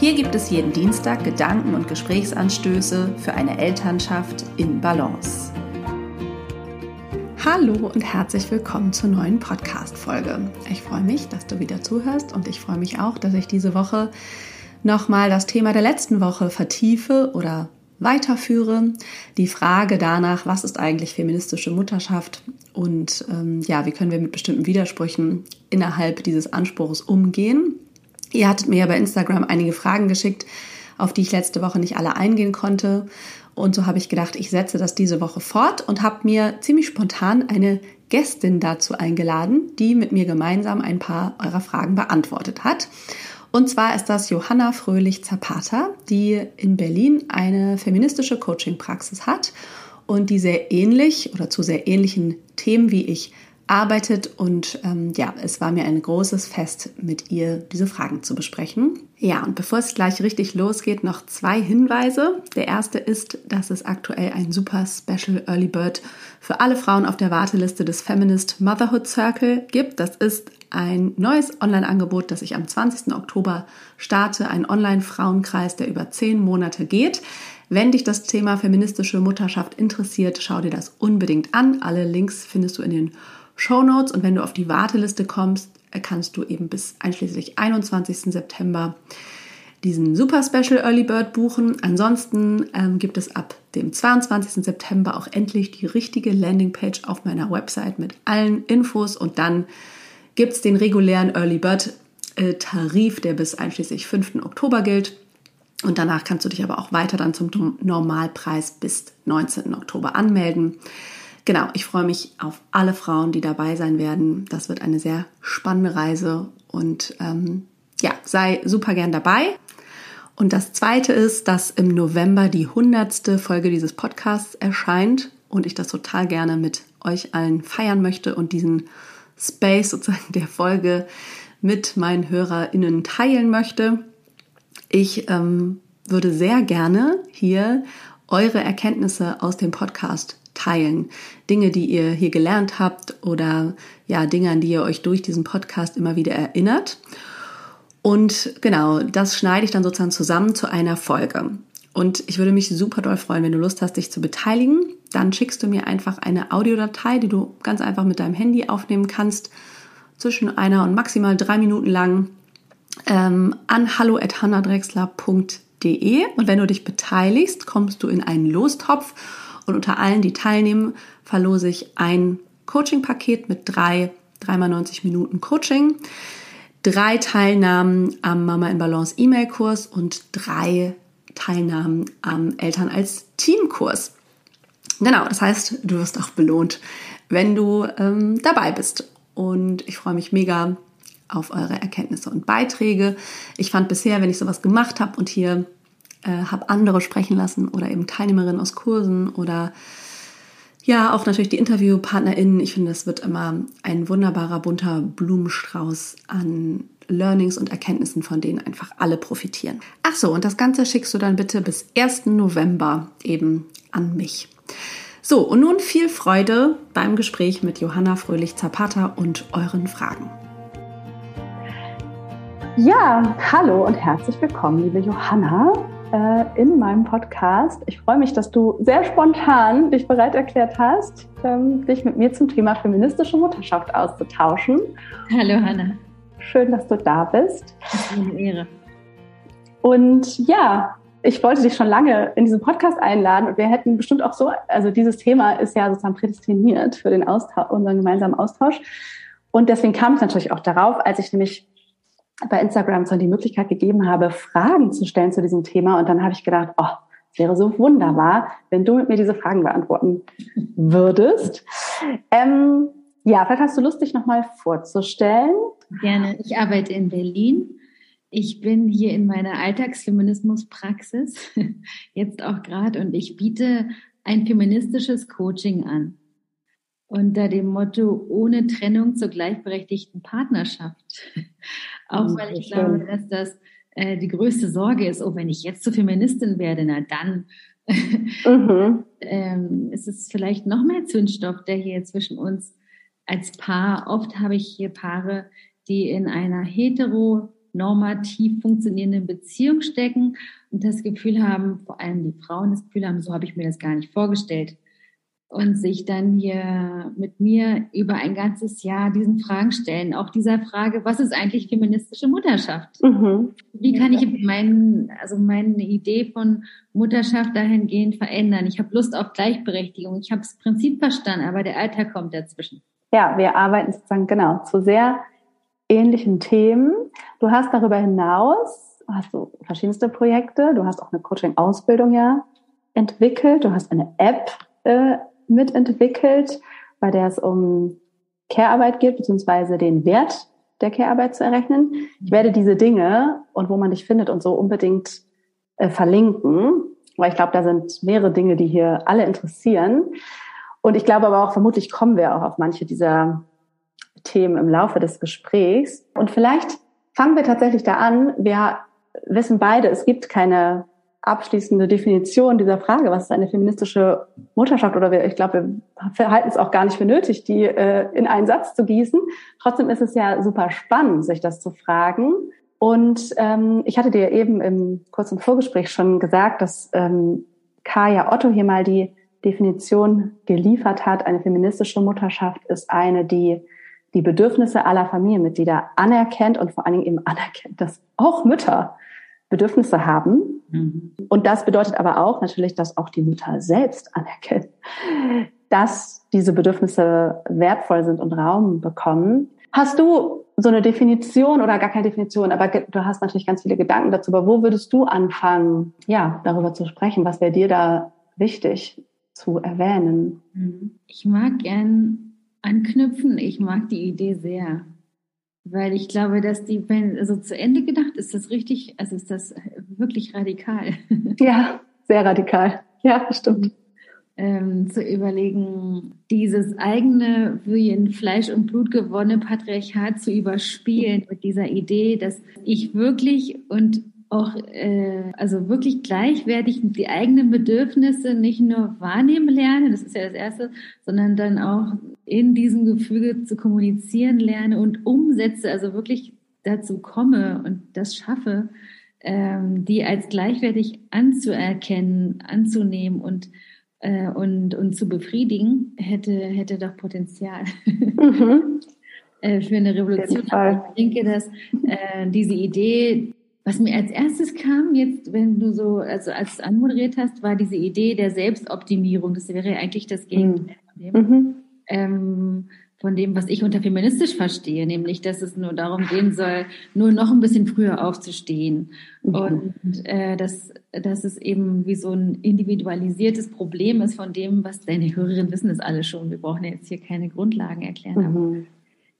Hier gibt es jeden Dienstag Gedanken und Gesprächsanstöße für eine Elternschaft in Balance. Hallo und herzlich willkommen zur neuen Podcast-Folge. Ich freue mich, dass du wieder zuhörst und ich freue mich auch, dass ich diese Woche nochmal das Thema der letzten Woche vertiefe oder weiterführe. Die Frage danach, was ist eigentlich feministische Mutterschaft und ähm, ja, wie können wir mit bestimmten Widersprüchen innerhalb dieses Anspruchs umgehen. Ihr hattet mir ja bei Instagram einige Fragen geschickt, auf die ich letzte Woche nicht alle eingehen konnte. Und so habe ich gedacht, ich setze das diese Woche fort und habe mir ziemlich spontan eine Gästin dazu eingeladen, die mit mir gemeinsam ein paar eurer Fragen beantwortet hat. Und zwar ist das Johanna Fröhlich-Zapata, die in Berlin eine feministische Coaching-Praxis hat und die sehr ähnlich oder zu sehr ähnlichen Themen wie ich arbeitet. Und ähm, ja, es war mir ein großes Fest, mit ihr diese Fragen zu besprechen. Ja, und bevor es gleich richtig losgeht, noch zwei Hinweise. Der erste ist, dass es aktuell ein super Special Early Bird für alle Frauen auf der Warteliste des Feminist Motherhood Circle gibt. Das ist ein neues Online-Angebot, das ich am 20. Oktober starte. Ein Online-Frauenkreis, der über zehn Monate geht. Wenn dich das Thema feministische Mutterschaft interessiert, schau dir das unbedingt an. Alle Links findest du in den Show und wenn du auf die Warteliste kommst, kannst du eben bis einschließlich 21. September diesen Super Special Early Bird buchen. Ansonsten ähm, gibt es ab dem 22. September auch endlich die richtige Landingpage auf meiner Website mit allen Infos und dann gibt es den regulären Early Bird äh, Tarif, der bis einschließlich 5. Oktober gilt. Und danach kannst du dich aber auch weiter dann zum Normalpreis bis 19. Oktober anmelden. Genau, ich freue mich auf alle Frauen, die dabei sein werden. Das wird eine sehr spannende Reise und ähm, ja, sei super gern dabei. Und das zweite ist, dass im November die hundertste Folge dieses Podcasts erscheint und ich das total gerne mit euch allen feiern möchte und diesen Space sozusagen der Folge mit meinen HörerInnen teilen möchte. Ich ähm, würde sehr gerne hier eure Erkenntnisse aus dem Podcast teilen. Dinge, die ihr hier gelernt habt oder ja, Dinge, an die ihr euch durch diesen Podcast immer wieder erinnert. Und genau, das schneide ich dann sozusagen zusammen zu einer Folge. Und ich würde mich super doll freuen, wenn du Lust hast, dich zu beteiligen. Dann schickst du mir einfach eine Audiodatei, die du ganz einfach mit deinem Handy aufnehmen kannst, zwischen einer und maximal drei Minuten lang ähm, an hallo.hannadrexler.de. Und wenn du dich beteiligst, kommst du in einen Lostopf und unter allen, die teilnehmen, verlose ich ein Coaching-Paket mit drei, dreimal 90 Minuten Coaching, drei Teilnahmen am Mama in Balance E-Mail-Kurs und drei Teilnahmen am Eltern als Team-Kurs. Genau, das heißt, du wirst auch belohnt, wenn du ähm, dabei bist. Und ich freue mich mega auf eure Erkenntnisse und Beiträge. Ich fand bisher, wenn ich sowas gemacht habe und hier äh, habe andere sprechen lassen oder eben Teilnehmerinnen aus Kursen oder ja, auch natürlich die InterviewpartnerInnen. Ich finde, das wird immer ein wunderbarer, bunter Blumenstrauß an Learnings und Erkenntnissen, von denen einfach alle profitieren. Ach so, und das Ganze schickst du dann bitte bis 1. November eben an mich. So, und nun viel Freude beim Gespräch mit Johanna Fröhlich-Zapata und euren Fragen. Ja, hallo und herzlich willkommen, liebe Johanna äh, in meinem Podcast. Ich freue mich, dass du sehr spontan dich bereit erklärt hast, ähm, dich mit mir zum Thema feministische Mutterschaft auszutauschen. Hallo Hanna. Schön, dass du da bist. Das ist eine Ehre. Und ja, ich wollte dich schon lange in diesen Podcast einladen und wir hätten bestimmt auch so, also dieses Thema ist ja sozusagen prädestiniert für den Austausch, unseren gemeinsamen Austausch. Und deswegen kam es natürlich auch darauf, als ich nämlich bei Instagram so die Möglichkeit gegeben habe, Fragen zu stellen zu diesem Thema. Und dann habe ich gedacht, oh, es wäre so wunderbar, wenn du mit mir diese Fragen beantworten würdest. Ähm, ja, vielleicht hast du Lust, dich nochmal vorzustellen. Gerne. Ich arbeite in Berlin, Ich bin hier in meiner Alltagsfeminismuspraxis, jetzt auch gerade, und ich biete ein feministisches Coaching an. Unter dem Motto ohne Trennung zur gleichberechtigten Partnerschaft. Auch hm, weil ich glaube, dass das äh, die größte Sorge ist, oh, wenn ich jetzt zur Feministin werde, na dann mhm. ähm, ist es vielleicht noch mehr Zündstoff, der hier zwischen uns als Paar, oft habe ich hier Paare, die in einer heteronormativ funktionierenden Beziehung stecken und das Gefühl haben, vor allem die Frauen das Gefühl haben, so habe ich mir das gar nicht vorgestellt und sich dann hier mit mir über ein ganzes Jahr diesen Fragen stellen. Auch dieser Frage, was ist eigentlich feministische Mutterschaft? Mhm. Wie kann ich meinen, also meine Idee von Mutterschaft dahingehend verändern? Ich habe Lust auf Gleichberechtigung. Ich habe das Prinzip verstanden, aber der Alltag kommt dazwischen. Ja, wir arbeiten sozusagen genau zu sehr ähnlichen Themen. Du hast darüber hinaus, hast du verschiedenste Projekte. Du hast auch eine Coaching-Ausbildung ja entwickelt. Du hast eine App äh, mitentwickelt, bei der es um Care-Arbeit geht, beziehungsweise den Wert der Care-Arbeit zu errechnen. Ich werde diese Dinge und wo man dich findet und so unbedingt äh, verlinken, weil ich glaube, da sind mehrere Dinge, die hier alle interessieren. Und ich glaube aber auch, vermutlich kommen wir auch auf manche dieser Themen im Laufe des Gesprächs. Und vielleicht fangen wir tatsächlich da an. Wir wissen beide, es gibt keine abschließende Definition dieser Frage, was ist eine feministische Mutterschaft oder wir, ich glaube, wir halten es auch gar nicht für nötig, die äh, in einen Satz zu gießen. Trotzdem ist es ja super spannend, sich das zu fragen. Und ähm, ich hatte dir eben im kurzen Vorgespräch schon gesagt, dass ähm, Kaya Otto hier mal die Definition geliefert hat. Eine feministische Mutterschaft ist eine, die die Bedürfnisse aller Familienmitglieder anerkennt und vor allen Dingen eben anerkennt, dass auch Mütter Bedürfnisse haben. Mhm. Und das bedeutet aber auch natürlich, dass auch die Mütter selbst anerkennen, dass diese Bedürfnisse wertvoll sind und Raum bekommen. Hast du so eine Definition oder gar keine Definition, aber du hast natürlich ganz viele Gedanken dazu, aber wo würdest du anfangen, ja, darüber zu sprechen? Was wäre dir da wichtig zu erwähnen? Mhm. Ich mag gern anknüpfen. Ich mag die Idee sehr. Weil ich glaube, dass die, wenn also zu Ende gedacht, ist das richtig, also ist das wirklich radikal. Ja, sehr radikal. Ja, stimmt. Ähm, zu überlegen, dieses eigene, wie in Fleisch und Blut gewonnene Patriarchat zu überspielen mit dieser Idee, dass ich wirklich und auch äh, also wirklich gleichwertig die eigenen Bedürfnisse nicht nur wahrnehmen lerne, das ist ja das Erste, sondern dann auch in diesem Gefüge zu kommunizieren lerne und umsetze, also wirklich dazu komme und das schaffe, ähm, die als gleichwertig anzuerkennen, anzunehmen und äh, und und zu befriedigen, hätte hätte doch Potenzial. Mhm. äh, für eine Revolution. Ich denke, dass äh, diese Idee was mir als erstes kam, jetzt, wenn du so, also als du anmoderiert hast, war diese Idee der Selbstoptimierung. Das wäre eigentlich das Gegenteil mhm. von, dem, mhm. ähm, von dem, was ich unter feministisch verstehe, nämlich, dass es nur darum gehen soll, nur noch ein bisschen früher aufzustehen. Mhm. Und äh, dass, dass es eben wie so ein individualisiertes Problem ist von dem, was deine Hörerinnen wissen das alle schon. Wir brauchen jetzt hier keine Grundlagen erklären. Aber mhm.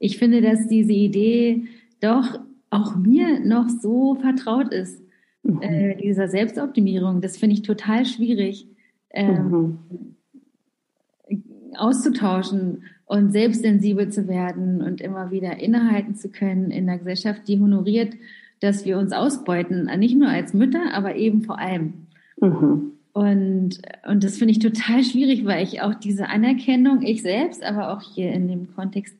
ich finde, dass diese Idee doch auch mir noch so vertraut ist, mhm. äh, dieser Selbstoptimierung. Das finde ich total schwierig ähm, mhm. auszutauschen und selbstsensibel zu werden und immer wieder innehalten zu können in einer Gesellschaft, die honoriert, dass wir uns ausbeuten, nicht nur als Mütter, aber eben vor allem. Mhm. Und, und das finde ich total schwierig, weil ich auch diese Anerkennung, ich selbst, aber auch hier in dem Kontext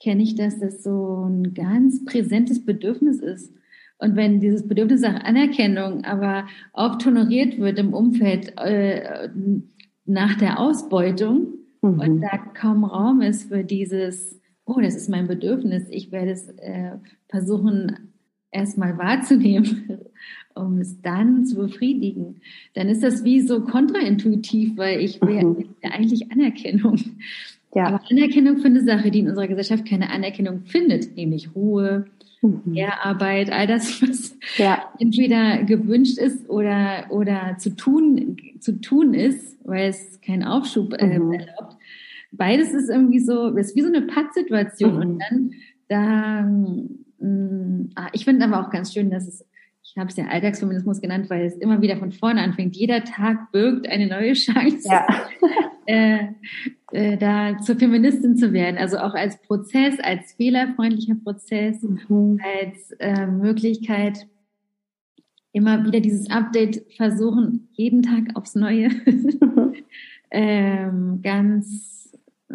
kenne ich, dass das so ein ganz präsentes Bedürfnis ist. Und wenn dieses Bedürfnis nach Anerkennung aber oft honoriert wird im Umfeld äh, nach der Ausbeutung mhm. und da kaum Raum ist für dieses, oh, das ist mein Bedürfnis, ich werde es äh, versuchen erstmal wahrzunehmen, um es dann zu befriedigen, dann ist das wie so kontraintuitiv, weil ich will mhm. eigentlich Anerkennung. Ja. Aber Anerkennung für eine Sache, die in unserer Gesellschaft keine Anerkennung findet, nämlich Ruhe, mhm. Ehrarbeit, all das, was ja. entweder gewünscht ist oder, oder zu tun, zu tun ist, weil es keinen Aufschub äh, mhm. erlaubt. Beides ist irgendwie so, ist wie so eine Pattsituation mhm. und dann, da, mh, mm, ah, ich finde aber auch ganz schön, dass es ich habe es ja Alltagsfeminismus genannt, weil es immer wieder von vorne anfängt. Jeder Tag birgt eine neue Chance, ja. äh, äh, da zur Feministin zu werden. Also auch als Prozess, als fehlerfreundlicher Prozess, mhm. als äh, Möglichkeit, immer wieder dieses Update versuchen, jeden Tag aufs Neue. ähm, ganz äh,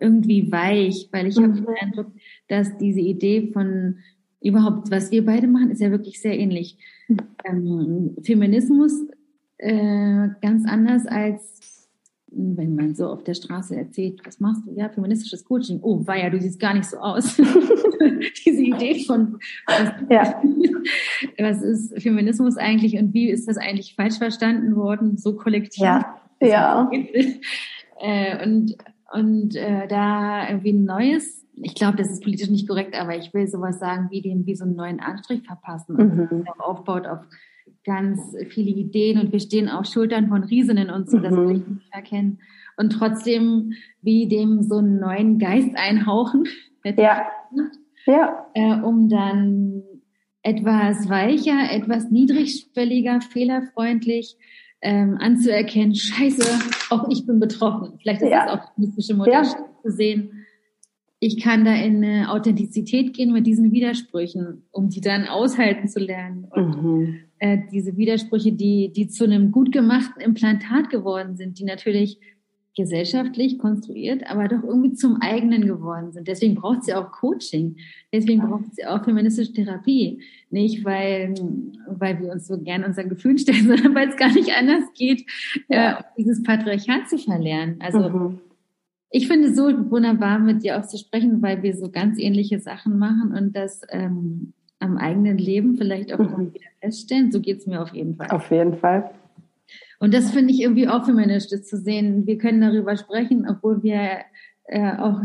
irgendwie weich, weil ich mhm. habe den Eindruck, dass diese Idee von überhaupt, was wir beide machen, ist ja wirklich sehr ähnlich. Mhm. Ähm, Feminismus äh, ganz anders als wenn man so auf der Straße erzählt, was machst du? Ja, feministisches Coaching. Oh, ja, du siehst gar nicht so aus. Diese Idee von, was, ja. was, ist Feminismus eigentlich und wie ist das eigentlich falsch verstanden worden, so kollektiv? Ja, ja. Äh, und und äh, da irgendwie ein neues ich glaube, das ist politisch nicht korrekt, aber ich will sowas sagen, wie dem wie so einen neuen Anstrich verpassen, mhm. aufbaut auf ganz viele Ideen und wir stehen auf Schultern von Riesinnen und so, mhm. das will ich nicht erkennen. Und trotzdem wie dem so einen neuen Geist einhauchen. Ja. ja. Äh, um dann etwas weicher, etwas niedrigschwelliger, fehlerfreundlich ähm, anzuerkennen, scheiße, auch ich bin betroffen. Vielleicht ist ja. das auch mystische Modell ja. zu sehen ich kann da in eine Authentizität gehen mit diesen Widersprüchen, um die dann aushalten zu lernen. Und mhm. Äh, diese Widersprüche, die, die zu einem gut gemachten Implantat geworden sind, die natürlich gesellschaftlich konstruiert, aber doch irgendwie zum eigenen geworden sind. Deswegen braucht sie auch Coaching. Deswegen braucht sie auch feministische Therapie. Nicht, weil, weil wir uns so gern unseren Gefühlen stellen, sondern weil es gar nicht anders geht, ja. äh, dieses Patriarchat zu verlernen. Also, mhm ich finde es so wunderbar, mit dir auch zu sprechen, weil wir so ganz ähnliche Sachen machen und das ähm, am eigenen Leben vielleicht auch mhm. wieder feststellen. So geht es mir auf jeden Fall. Auf jeden Fall. Und das finde ich irgendwie auch feministisch das zu sehen. Wir können darüber sprechen, obwohl wir äh, auch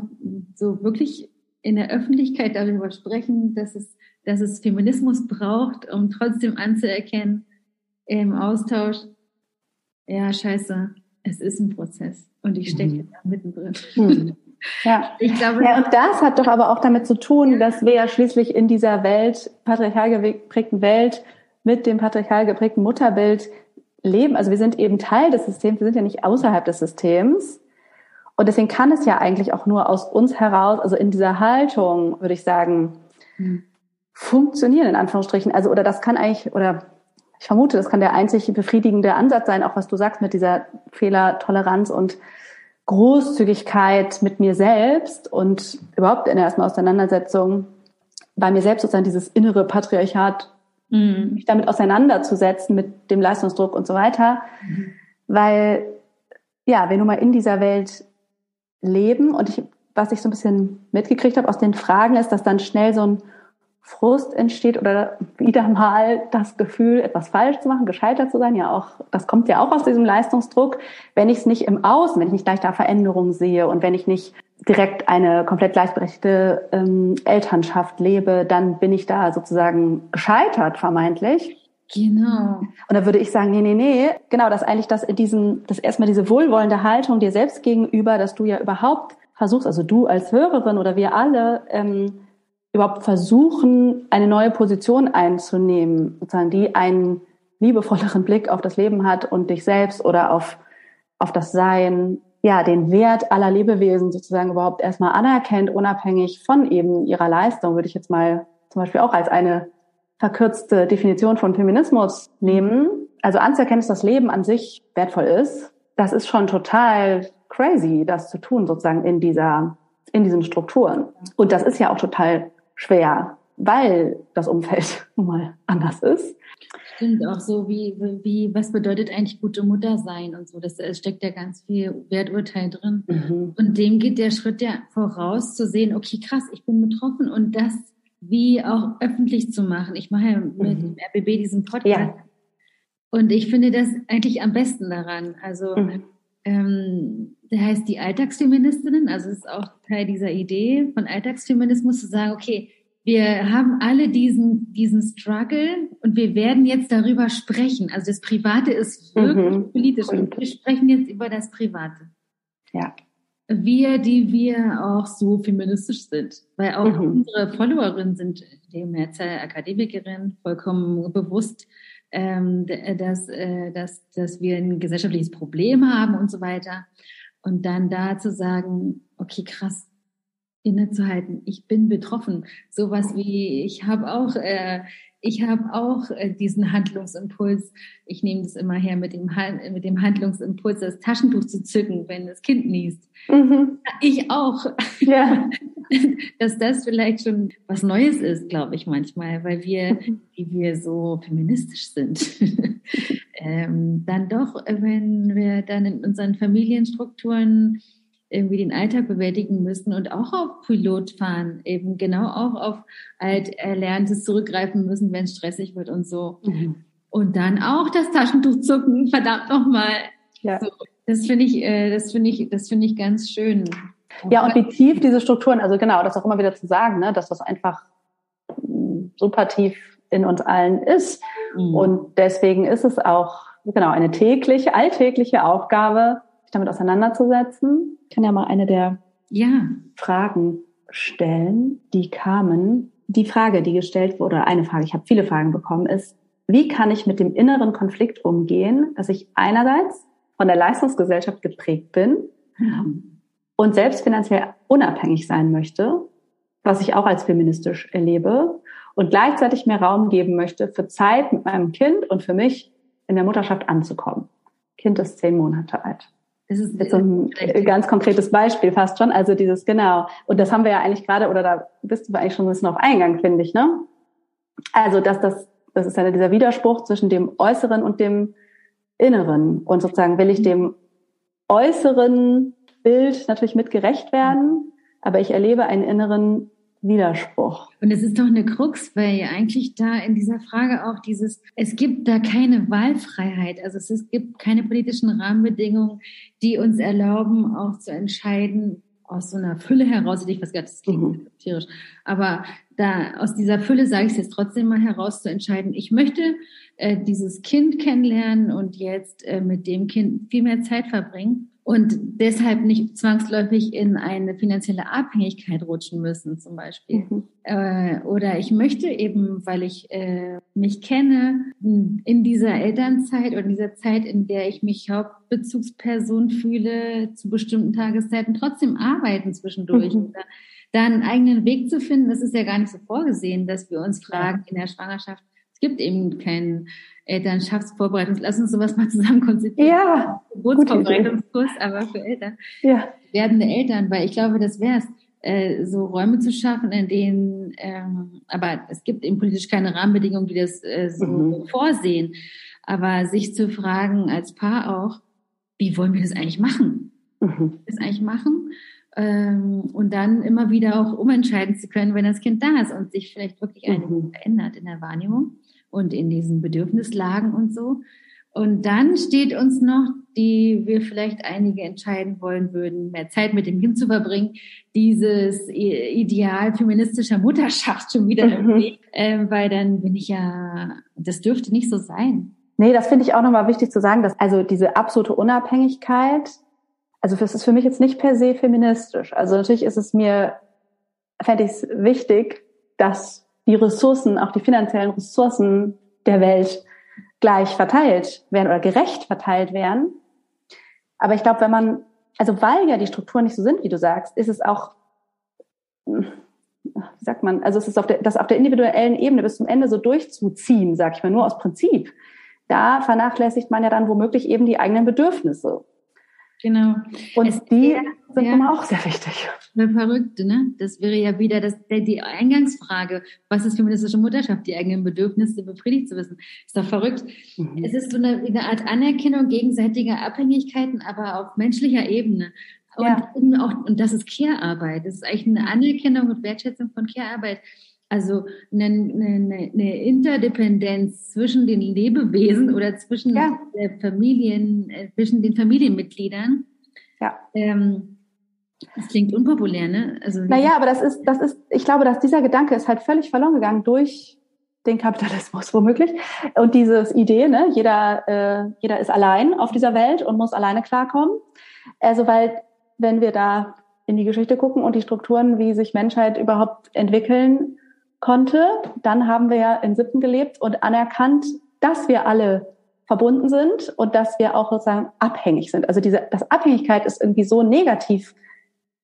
so wirklich in der Öffentlichkeit darüber sprechen, dass es, dass es Feminismus braucht, um trotzdem anzuerkennen im Austausch, ja, scheiße, es ist ein Prozess und ich stecke mhm. da mittendrin. Mhm. Ja. Ich glaube, ja, und das hat doch aber auch damit zu tun, dass wir ja schließlich in dieser Welt, patriarchal geprägten Welt, mit dem patriarchal geprägten Mutterbild leben. Also wir sind eben Teil des Systems, wir sind ja nicht außerhalb des Systems. Und deswegen kann es ja eigentlich auch nur aus uns heraus, also in dieser Haltung, würde ich sagen, mhm. funktionieren, in Anführungsstrichen. Also, oder das kann eigentlich, oder ich vermute, das kann der einzig befriedigende Ansatz sein, auch was du sagst mit dieser Fehlertoleranz und Großzügigkeit mit mir selbst und überhaupt in der ersten Auseinandersetzung bei mir selbst sozusagen dieses innere Patriarchat, mhm. mich damit auseinanderzusetzen mit dem Leistungsdruck und so weiter, mhm. weil ja, wir nun mal in dieser Welt leben und ich, was ich so ein bisschen mitgekriegt habe aus den Fragen ist, dass dann schnell so ein Frust entsteht oder wieder mal das Gefühl, etwas falsch zu machen, gescheitert zu sein, ja auch, das kommt ja auch aus diesem Leistungsdruck. Wenn ich es nicht im Außen, wenn ich nicht gleich da Veränderungen sehe und wenn ich nicht direkt eine komplett gleichberechtigte ähm, Elternschaft lebe, dann bin ich da sozusagen gescheitert, vermeintlich. Genau. Und da würde ich sagen, nee, nee, nee, genau, dass eigentlich das in diesem, das erstmal diese wohlwollende Haltung dir selbst gegenüber, dass du ja überhaupt versuchst, also du als Hörerin oder wir alle, ähm, überhaupt versuchen, eine neue Position einzunehmen, sozusagen, die einen liebevolleren Blick auf das Leben hat und dich selbst oder auf, auf das Sein, ja, den Wert aller Lebewesen sozusagen überhaupt erstmal anerkennt, unabhängig von eben ihrer Leistung, würde ich jetzt mal zum Beispiel auch als eine verkürzte Definition von Feminismus nehmen. Also anzuerkennen, dass das Leben an sich wertvoll ist, das ist schon total crazy, das zu tun, sozusagen in dieser, in diesen Strukturen. Und das ist ja auch total schwer, weil das Umfeld nun mal anders ist. Stimmt auch so, wie, wie, was bedeutet eigentlich gute Mutter sein und so. Das, das steckt ja ganz viel Werturteil drin. Mhm. Und dem geht der Schritt ja voraus, zu sehen, okay, krass, ich bin betroffen und das wie auch öffentlich zu machen. Ich mache ja mit mhm. dem RBB diesen Podcast. Ja. Und ich finde das eigentlich am besten daran. Also, mhm. ähm, der heißt die Alltagsfeministinnen, also es ist auch Teil dieser Idee von Alltagsfeminismus zu sagen, okay, wir haben alle diesen, diesen Struggle und wir werden jetzt darüber sprechen. Also das Private ist wirklich mhm. politisch und wir sprechen jetzt über das Private. Ja. wir, die wir auch so feministisch sind. Weil auch mhm. unsere Followerinnen sind die Mehrzahl Akademikerinnen vollkommen bewusst, ähm, dass, äh, dass, dass wir ein gesellschaftliches Problem haben und so weiter. Und dann da zu sagen, okay, krass, innezuhalten, ich bin betroffen. Sowas wie, ich habe auch äh, ich habe auch äh, diesen Handlungsimpuls. Ich nehme das immer her mit dem, mit dem Handlungsimpuls, das Taschentuch zu zücken, wenn das Kind niest. Mhm. Ich auch. Ja. Dass das vielleicht schon was Neues ist, glaube ich manchmal, weil wir, mhm. wie wir so feministisch sind, ähm, dann doch, wenn wir dann in unseren Familienstrukturen irgendwie den Alltag bewältigen müssen und auch auf Pilot fahren, eben genau auch auf alt Erlerntes zurückgreifen müssen, wenn es stressig wird und so. Mhm. Und dann auch das Taschentuch zucken, verdammt nochmal. Ja. So, das finde ich, äh, das finde ich, das finde ich ganz schön. Ja, und wie tief diese Strukturen, also genau, das auch immer wieder zu sagen, ne, dass das einfach mm, super tief in uns allen ist. Mhm. Und deswegen ist es auch, genau, eine tägliche, alltägliche Aufgabe, sich damit auseinanderzusetzen. Ich kann ja mal eine der ja. Fragen stellen, die kamen. Die Frage, die gestellt wurde, eine Frage, ich habe viele Fragen bekommen, ist, wie kann ich mit dem inneren Konflikt umgehen, dass ich einerseits von der Leistungsgesellschaft geprägt bin ja. und selbst finanziell unabhängig sein möchte, was ich auch als feministisch erlebe, und gleichzeitig mehr Raum geben möchte für Zeit mit meinem Kind und für mich in der Mutterschaft anzukommen. Kind ist zehn Monate alt. Das ist jetzt so ein ganz konkretes Beispiel fast schon. Also dieses, genau. Und das haben wir ja eigentlich gerade, oder da bist du eigentlich schon ein bisschen auf Eingang, finde ich, ne? Also, dass das, das ist ja dieser Widerspruch zwischen dem Äußeren und dem Inneren. Und sozusagen will ich dem äußeren Bild natürlich mit gerecht werden, aber ich erlebe einen inneren Widerspruch. Und es ist doch eine Krux, weil eigentlich da in dieser Frage auch dieses, es gibt da keine Wahlfreiheit. Also es, ist, gibt keine politischen Rahmenbedingungen, die uns erlauben, auch zu entscheiden, aus so einer Fülle heraus, ich weiß gar nicht, das klingt mhm. tierisch, aber da aus dieser Fülle sage ich es jetzt trotzdem mal heraus zu entscheiden, ich möchte äh, dieses Kind kennenlernen und jetzt äh, mit dem Kind viel mehr Zeit verbringen und deshalb nicht zwangsläufig in eine finanzielle Abhängigkeit rutschen müssen, zum Beispiel. Mhm. Äh, oder ich möchte eben, weil ich äh, mich kenne, in dieser Elternzeit oder in dieser Zeit, in der ich mich Hauptbezugsperson fühle, zu bestimmten Tageszeiten trotzdem arbeiten zwischendurch. Mhm. Da einen eigenen Weg zu finden, das ist ja gar nicht so vorgesehen, dass wir uns fragen in der Schwangerschaft, es gibt eben keinen Elternschaftsvorbereitung. Lass uns sowas mal zusammen konzipieren. Ja. Geburtsvorbereitungskurs, aber für Eltern. Ja. Werdende Eltern, weil ich glaube, das wäre es, äh, so Räume zu schaffen, in denen, ähm, aber es gibt eben politisch keine Rahmenbedingungen, die das äh, so mhm. vorsehen. Aber sich zu fragen als Paar auch, wie wollen wir das eigentlich machen? Mhm. Das eigentlich machen? Ähm, und dann immer wieder auch umentscheiden zu können, wenn das Kind da ist und sich vielleicht wirklich mhm. einiges verändert in der Wahrnehmung und in diesen Bedürfnislagen und so. Und dann steht uns noch, die wir vielleicht einige entscheiden wollen würden, mehr Zeit mit dem Kind zu verbringen, dieses Ideal feministischer Mutterschaft schon wieder mhm. im Weg, äh, weil dann bin ich ja, das dürfte nicht so sein. Nee, das finde ich auch nochmal wichtig zu sagen, dass also diese absolute Unabhängigkeit, also das ist für mich jetzt nicht per se feministisch. Also natürlich ist es mir, fände ich es wichtig, dass die Ressourcen, auch die finanziellen Ressourcen der Welt gleich verteilt werden oder gerecht verteilt werden. Aber ich glaube, wenn man, also weil ja die Strukturen nicht so sind, wie du sagst, ist es auch, wie sagt man, also es ist auf der, das auf der individuellen Ebene bis zum Ende so durchzuziehen, sag ich mal, nur aus Prinzip. Da vernachlässigt man ja dann womöglich eben die eigenen Bedürfnisse. Genau. Und es die wäre, sind ja, immer auch sehr wichtig. Verrückte, ne? Das wäre ja wieder das, die Eingangsfrage. Was ist feministische Mutterschaft? Die eigenen Bedürfnisse befriedigt zu wissen. Ist doch verrückt. Mhm. Es ist so eine, eine, Art Anerkennung gegenseitiger Abhängigkeiten, aber auf menschlicher Ebene. Und, ja. auch, und das ist Care-Arbeit. Das ist eigentlich eine Anerkennung und Wertschätzung von Care-Arbeit. Also eine, eine, eine Interdependenz zwischen den Lebewesen oder zwischen ja. Familien, äh, zwischen den Familienmitgliedern. Ja. Ähm, das klingt unpopulär, ne? Also naja, aber das ist, das ist, ich glaube, dass dieser Gedanke ist halt völlig verloren gegangen durch den Kapitalismus womöglich und dieses Idee, ne, jeder, äh, jeder ist allein auf dieser Welt und muss alleine klarkommen. Also weil wenn wir da in die Geschichte gucken und die Strukturen, wie sich Menschheit überhaupt entwickeln konnte, dann haben wir ja in Sippen gelebt und anerkannt, dass wir alle verbunden sind und dass wir auch sozusagen abhängig sind. Also diese das Abhängigkeit ist irgendwie so negativ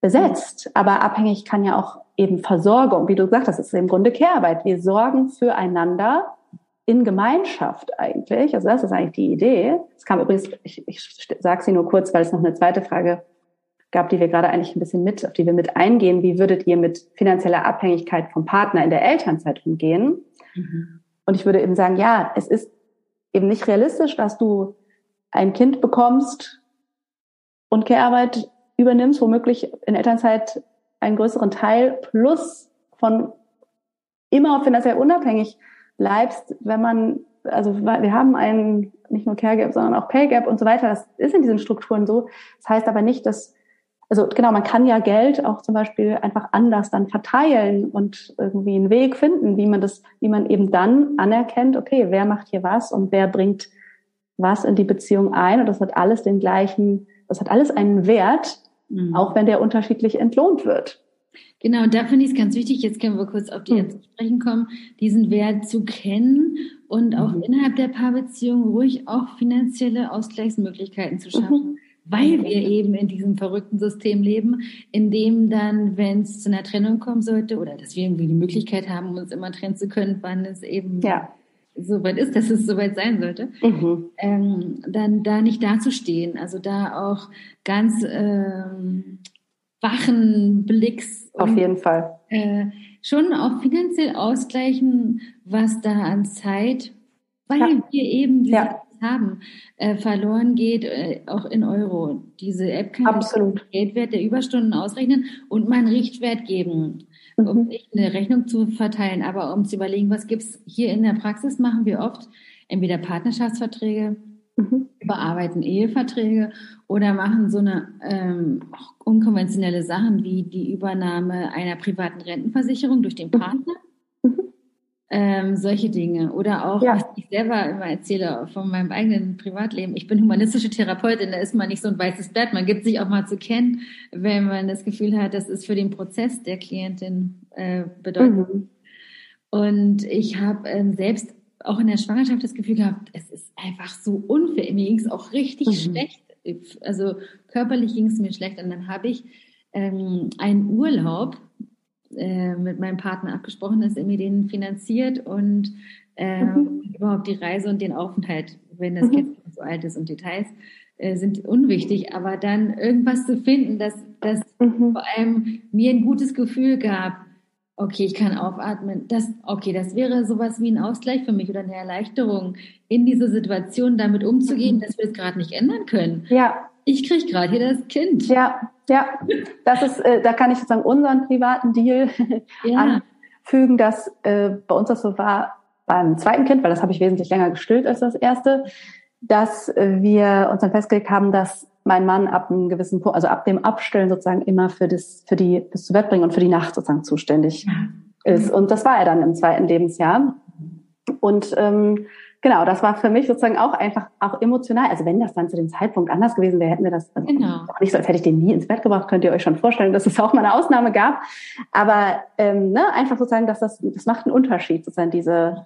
besetzt, aber abhängig kann ja auch eben Versorgung, wie du gesagt hast, ist im Grunde Kehrarbeit. Wir sorgen füreinander in Gemeinschaft eigentlich. Also das ist eigentlich die Idee. Es kam übrigens, ich, ich sage sie nur kurz, weil es noch eine zweite Frage gab, die wir gerade eigentlich ein bisschen mit, auf die wir mit eingehen. Wie würdet ihr mit finanzieller Abhängigkeit vom Partner in der Elternzeit umgehen? Mhm. Und ich würde eben sagen, ja, es ist eben nicht realistisch, dass du ein Kind bekommst und Care-Arbeit übernimmst, womöglich in Elternzeit einen größeren Teil plus von immer finanziell unabhängig bleibst, wenn man, also wir haben einen, nicht nur Care Gap, sondern auch Pay Gap und so weiter. Das ist in diesen Strukturen so. Das heißt aber nicht, dass, also genau, man kann ja Geld auch zum Beispiel einfach anders dann verteilen und irgendwie einen Weg finden, wie man das, wie man eben dann anerkennt, okay, wer macht hier was und wer bringt was in die Beziehung ein und das hat alles den gleichen, das hat alles einen Wert, mhm. auch wenn der unterschiedlich entlohnt wird. Genau, und da finde ich es ganz wichtig, jetzt können wir kurz auf die mhm. sprechen kommen, diesen Wert zu kennen und auch mhm. innerhalb der Paarbeziehung ruhig auch finanzielle Ausgleichsmöglichkeiten zu schaffen. Mhm. Weil wir eben in diesem verrückten System leben, in dem dann, wenn es zu einer Trennung kommen sollte, oder dass wir irgendwie die Möglichkeit haben, uns immer trennen zu können, wann es eben ja soweit ist, dass es soweit sein sollte, mhm. ähm, dann da nicht dazustehen. Also da auch ganz ähm, wachen Blicks. Auf und, jeden Fall. Äh, schon auch finanziell ausgleichen, was da an Zeit, weil ja. wir eben diese ja. Haben, äh, verloren geht, äh, auch in Euro. Diese App kann Absolut. den Geldwert der Überstunden ausrechnen und mal einen Richtwert geben um mhm. nicht eine Rechnung zu verteilen, aber um zu überlegen, was gibt's hier in der Praxis, machen wir oft entweder Partnerschaftsverträge, mhm. überarbeiten Eheverträge oder machen so eine ähm, unkonventionelle Sachen wie die Übernahme einer privaten Rentenversicherung durch den mhm. Ähm, solche Dinge. Oder auch, ja. was ich selber immer erzähle von meinem eigenen Privatleben. Ich bin humanistische Therapeutin, da ist man nicht so ein weißes Blatt. Man gibt sich auch mal zu kennen, wenn man das Gefühl hat, das ist für den Prozess der Klientin äh, bedeutend. Mhm. Und ich habe ähm, selbst auch in der Schwangerschaft das Gefühl gehabt, es ist einfach so unfair. Mir ging es auch richtig mhm. schlecht. Also körperlich ging es mir schlecht. Und dann habe ich ähm, einen Urlaub äh, mit meinem Partner abgesprochen, dass er mir den finanziert und äh, mhm. überhaupt die Reise und den Aufenthalt, wenn das mhm. Kind so alt ist und Details äh, sind unwichtig, aber dann irgendwas zu finden, dass das mhm. vor allem mir ein gutes Gefühl gab, okay, ich kann aufatmen, das, okay, das wäre sowas wie ein Ausgleich für mich oder eine Erleichterung, in diese Situation damit umzugehen, mhm. dass wir es gerade nicht ändern können. Ja. Ich kriege gerade hier das Kind. Ja, ja, das ist, äh, da kann ich sozusagen unseren privaten Deal ja. anfügen, dass äh, bei uns das so war beim zweiten Kind, weil das habe ich wesentlich länger gestillt als das erste, dass äh, wir uns dann festgelegt haben, dass mein Mann ab einem gewissen Punkt, also ab dem Abstellen sozusagen immer für das, für die, bis zu Bett bringen und für die Nacht sozusagen zuständig ja. ist. Und das war er dann im zweiten Lebensjahr. Und ähm, genau, das war für mich sozusagen auch einfach auch emotional. Also wenn das dann zu dem Zeitpunkt anders gewesen wäre, hätten wir das also genau. nicht so, als hätte ich den nie ins Bett gebracht, könnt ihr euch schon vorstellen, dass es auch mal eine Ausnahme gab. Aber ähm, ne, einfach sozusagen, dass das, das macht einen Unterschied, sozusagen diese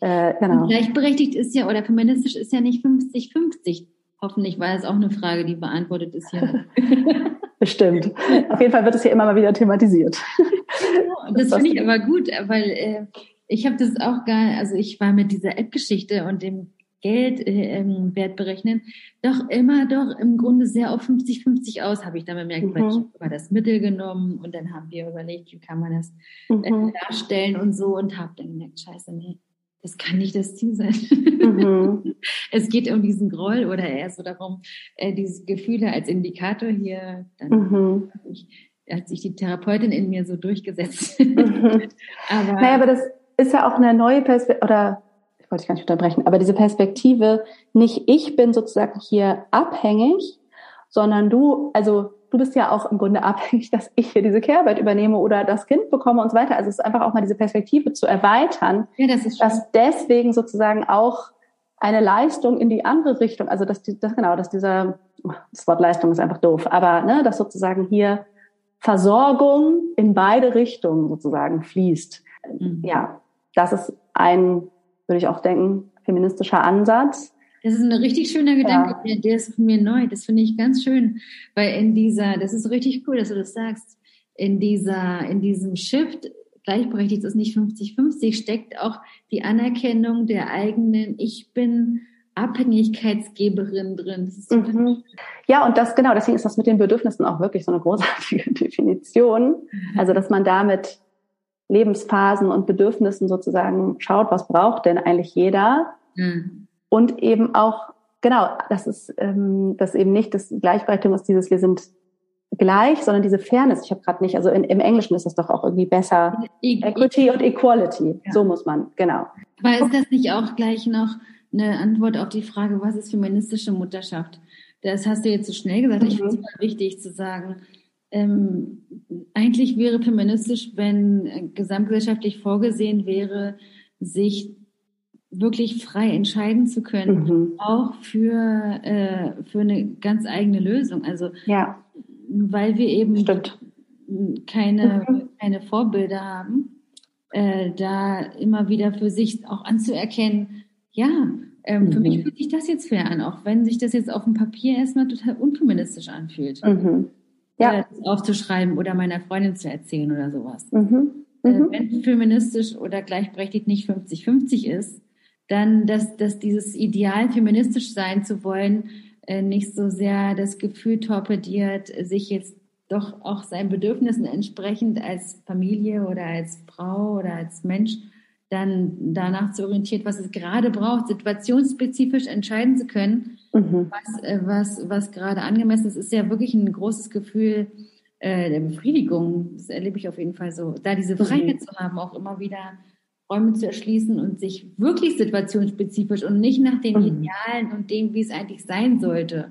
äh, genau. Und gleichberechtigt ist ja oder feministisch ist ja nicht 50-50. Hoffentlich war es auch eine Frage, die beantwortet ist hier. Bestimmt. Auf jeden Fall wird es hier immer mal wieder thematisiert. Ja, das, das finde ich aber gut, weil äh, ich habe das auch gar, also ich war mit dieser App-Geschichte und dem Geldwert äh, berechnen, doch immer doch im Grunde sehr auf 50-50 aus, habe ich dann bemerkt, mhm. weil ich über das Mittel genommen und dann haben wir überlegt, wie kann man das äh, mhm. darstellen und so und habe dann gemerkt, scheiße, nee, das kann nicht das Ziel sein. Mhm. es geht um diesen Groll oder eher so darum, äh, diese Gefühle als Indikator hier, dann mhm. ich, hat sich die Therapeutin in mir so durchgesetzt. Mhm. aber, naja, aber das ist ja auch eine neue Perspektive, oder ich wollte dich gar nicht unterbrechen, aber diese Perspektive, nicht ich bin sozusagen hier abhängig, sondern du, also du bist ja auch im Grunde abhängig, dass ich hier diese Care-Arbeit übernehme oder das Kind bekomme und so weiter. Also es ist einfach auch mal diese Perspektive zu erweitern, ja, das ist dass deswegen sozusagen auch eine Leistung in die andere Richtung, also dass, die, dass genau, dass dieser das Wort Leistung ist einfach doof, aber ne, dass sozusagen hier Versorgung in beide Richtungen sozusagen fließt. Mhm. Ja, das ist ein, würde ich auch denken, feministischer Ansatz. Das ist ein richtig schöner Gedanke, ja. der ist für mir neu. Das finde ich ganz schön, weil in dieser, das ist richtig cool, dass du das sagst, in dieser, in diesem Shift gleichberechtigt ist nicht 50-50, steckt auch die Anerkennung der eigenen, ich bin Abhängigkeitsgeberin drin. Mhm. Ja, und das genau, deswegen ist das mit den Bedürfnissen auch wirklich so eine großartige Definition. Also, dass man damit Lebensphasen und Bedürfnissen sozusagen schaut, was braucht denn eigentlich jeder? Mhm. Und eben auch, genau, das ist, ähm, das eben nicht das Gleichberechtigung ist dieses, wir sind gleich, sondern diese Fairness. Ich habe gerade nicht, also in, im Englischen ist das doch auch irgendwie besser. E Equity und Equality. Ja. So muss man, genau. Aber ist das nicht auch gleich noch eine Antwort auf die Frage, was ist feministische Mutterschaft? Das hast du jetzt so schnell gesagt. Ich finde es wichtig zu sagen. Ähm, eigentlich wäre feministisch, wenn gesamtgesellschaftlich vorgesehen wäre, sich wirklich frei entscheiden zu können, mhm. auch für, äh, für eine ganz eigene Lösung. Also ja. weil wir eben Stimmt. keine, mhm. keine Vorbilder haben, äh, da immer wieder für sich auch anzuerkennen, ja, ähm, mhm. für mich mhm. fühlt sich das jetzt fair an, auch wenn sich das jetzt auf dem Papier erstmal total unfeministisch anfühlt. Mhm. Ja. aufzuschreiben oder meiner Freundin zu erzählen oder sowas. Mhm. Äh, mhm. wenn feministisch oder gleichberechtigt nicht 50-50 ist, dann, dass, dass dieses Ideal, feministisch sein zu wollen, äh, nicht so sehr das Gefühl torpediert, sich jetzt doch auch seinen Bedürfnissen entsprechend als Familie oder als Frau oder als Mensch dann danach zu orientiert, was es gerade braucht, situationsspezifisch entscheiden zu können, mhm. was, äh, was, was gerade angemessen ist, ist ja wirklich ein großes Gefühl äh, der Befriedigung. Das erlebe ich auf jeden Fall so. Da diese mhm. Freiheit mhm. zu haben, auch immer wieder Räume zu erschließen und sich wirklich situationsspezifisch und nicht nach den mhm. Idealen und dem, wie es eigentlich sein sollte.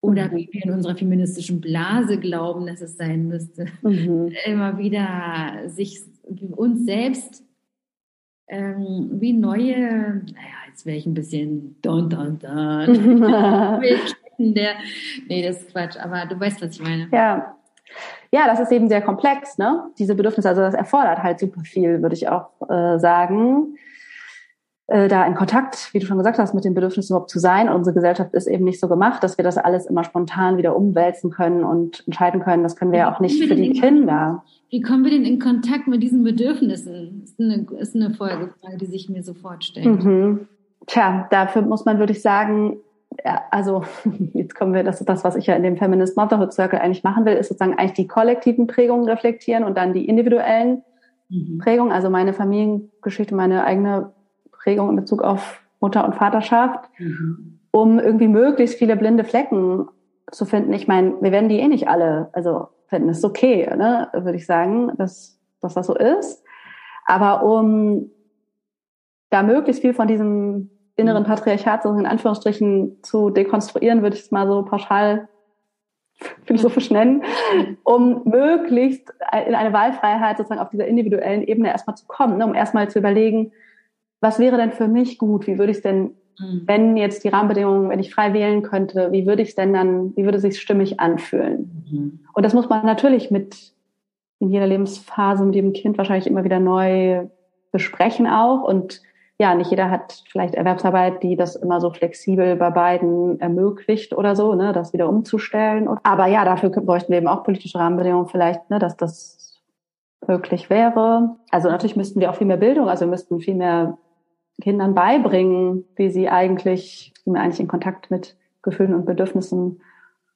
Oder mhm. wie wir in unserer feministischen Blase glauben, dass es sein müsste. Mhm. Immer wieder sich uns selbst ähm, wie neue, naja, jetzt wäre ich ein bisschen don, don, don. der, nee, das ist Quatsch, aber du weißt, was ich meine. Ja, ja, das ist eben sehr komplex, ne? Diese Bedürfnisse, also das erfordert halt super viel, würde ich auch äh, sagen. Äh, da in Kontakt, wie du schon gesagt hast, mit den Bedürfnissen überhaupt zu sein. Unsere Gesellschaft ist eben nicht so gemacht, dass wir das alles immer spontan wieder umwälzen können und entscheiden können. Das können wir ja auch nicht für die Kinder. Wie kommen wir denn in Kontakt mit diesen Bedürfnissen? Das ist eine, ist eine Folgefrage, die sich mir sofort stellt. Mhm. Tja, dafür muss man wirklich sagen, ja, also jetzt kommen wir, das ist das, was ich ja in dem Feminist Motherhood Circle eigentlich machen will, ist sozusagen eigentlich die kollektiven Prägungen reflektieren und dann die individuellen mhm. Prägungen, also meine Familiengeschichte, meine eigene Prägung in Bezug auf Mutter- und Vaterschaft, mhm. um irgendwie möglichst viele blinde Flecken zu finden. Ich meine, wir werden die eh nicht alle, also finden, ist okay, ne, würde ich sagen, dass, dass das so ist. Aber um da möglichst viel von diesem inneren Patriarchat, so in Anführungsstrichen, zu dekonstruieren, würde ich es mal so pauschal philosophisch nennen, um möglichst in eine Wahlfreiheit sozusagen auf dieser individuellen Ebene erstmal zu kommen, ne, um erstmal zu überlegen, was wäre denn für mich gut? Wie würde ich es denn, mhm. wenn jetzt die Rahmenbedingungen, wenn ich frei wählen könnte, wie würde ich es denn dann, wie würde es sich stimmig anfühlen? Mhm. Und das muss man natürlich mit in jeder Lebensphase mit jedem Kind wahrscheinlich immer wieder neu besprechen auch und ja, nicht jeder hat vielleicht Erwerbsarbeit, die das immer so flexibel bei beiden ermöglicht oder so, ne, das wieder umzustellen. Aber ja, dafür bräuchten wir eben auch politische Rahmenbedingungen vielleicht, ne, dass das möglich wäre. Also natürlich müssten wir auch viel mehr Bildung, also wir müssten viel mehr Kindern beibringen, wie sie eigentlich, wie man eigentlich in Kontakt mit Gefühlen und Bedürfnissen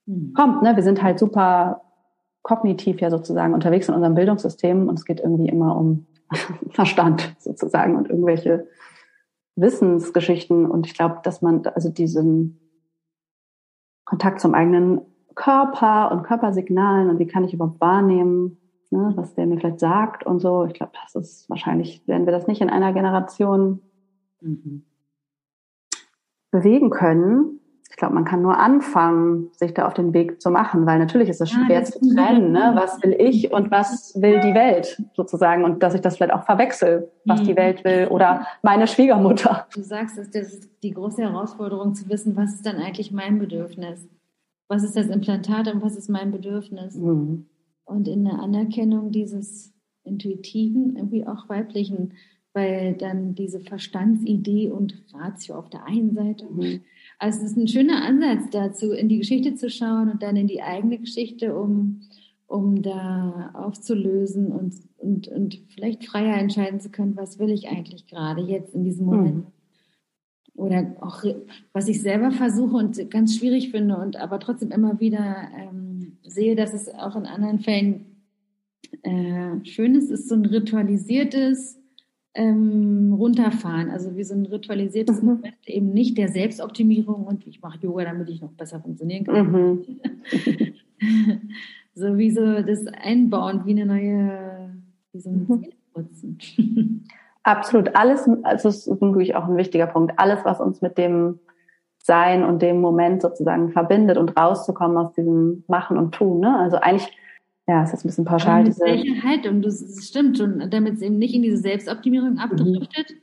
mhm. kommt. Ne? Wir sind halt super kognitiv ja sozusagen unterwegs in unserem Bildungssystem und es geht irgendwie immer um Verstand sozusagen und irgendwelche Wissensgeschichten und ich glaube, dass man also diesen Kontakt zum eigenen Körper und Körpersignalen und wie kann ich überhaupt wahrnehmen, ne, was der mir vielleicht sagt und so. Ich glaube, das ist wahrscheinlich, werden wir das nicht in einer Generation mhm. bewegen können ich glaube, man kann nur anfangen, sich da auf den Weg zu machen, weil natürlich ist es schwer ja, zu trennen, ne? was will ich und was will die Welt sozusagen und dass ich das vielleicht auch verwechsel, was mhm. die Welt will oder meine Schwiegermutter. Du sagst, das ist die große Herausforderung zu wissen, was ist dann eigentlich mein Bedürfnis? was ist das Implantat und was ist mein Bedürfnis. Mhm. Und in der Anerkennung dieses intuitiven, irgendwie auch weiblichen, weil dann diese Verstandsidee und Ratio auf der einen Seite. Mhm. Also es ist ein schöner Ansatz dazu, in die Geschichte zu schauen und dann in die eigene Geschichte, um, um da aufzulösen und, und, und vielleicht freier entscheiden zu können, was will ich eigentlich gerade jetzt in diesem Moment. Mhm oder auch was ich selber versuche und ganz schwierig finde und aber trotzdem immer wieder ähm, sehe, dass es auch in anderen Fällen äh, schön ist, ist so ein ritualisiertes ähm, Runterfahren, also wie so ein ritualisiertes mhm. Moment, eben nicht der Selbstoptimierung und ich mache Yoga, damit ich noch besser funktionieren kann. Mhm. so wie so das Einbauen, wie eine neue, wie so ein mhm. Putzen. Absolut. Alles, also es ist natürlich auch ein wichtiger Punkt. Alles, was uns mit dem Sein und dem Moment sozusagen verbindet und rauszukommen aus diesem Machen und Tun. Ne? Also eigentlich, ja, es ist ein bisschen pauschal. Diese welche Haltung, das, das stimmt schon, damit es eben nicht in diese Selbstoptimierung mhm. abdriftet, mhm.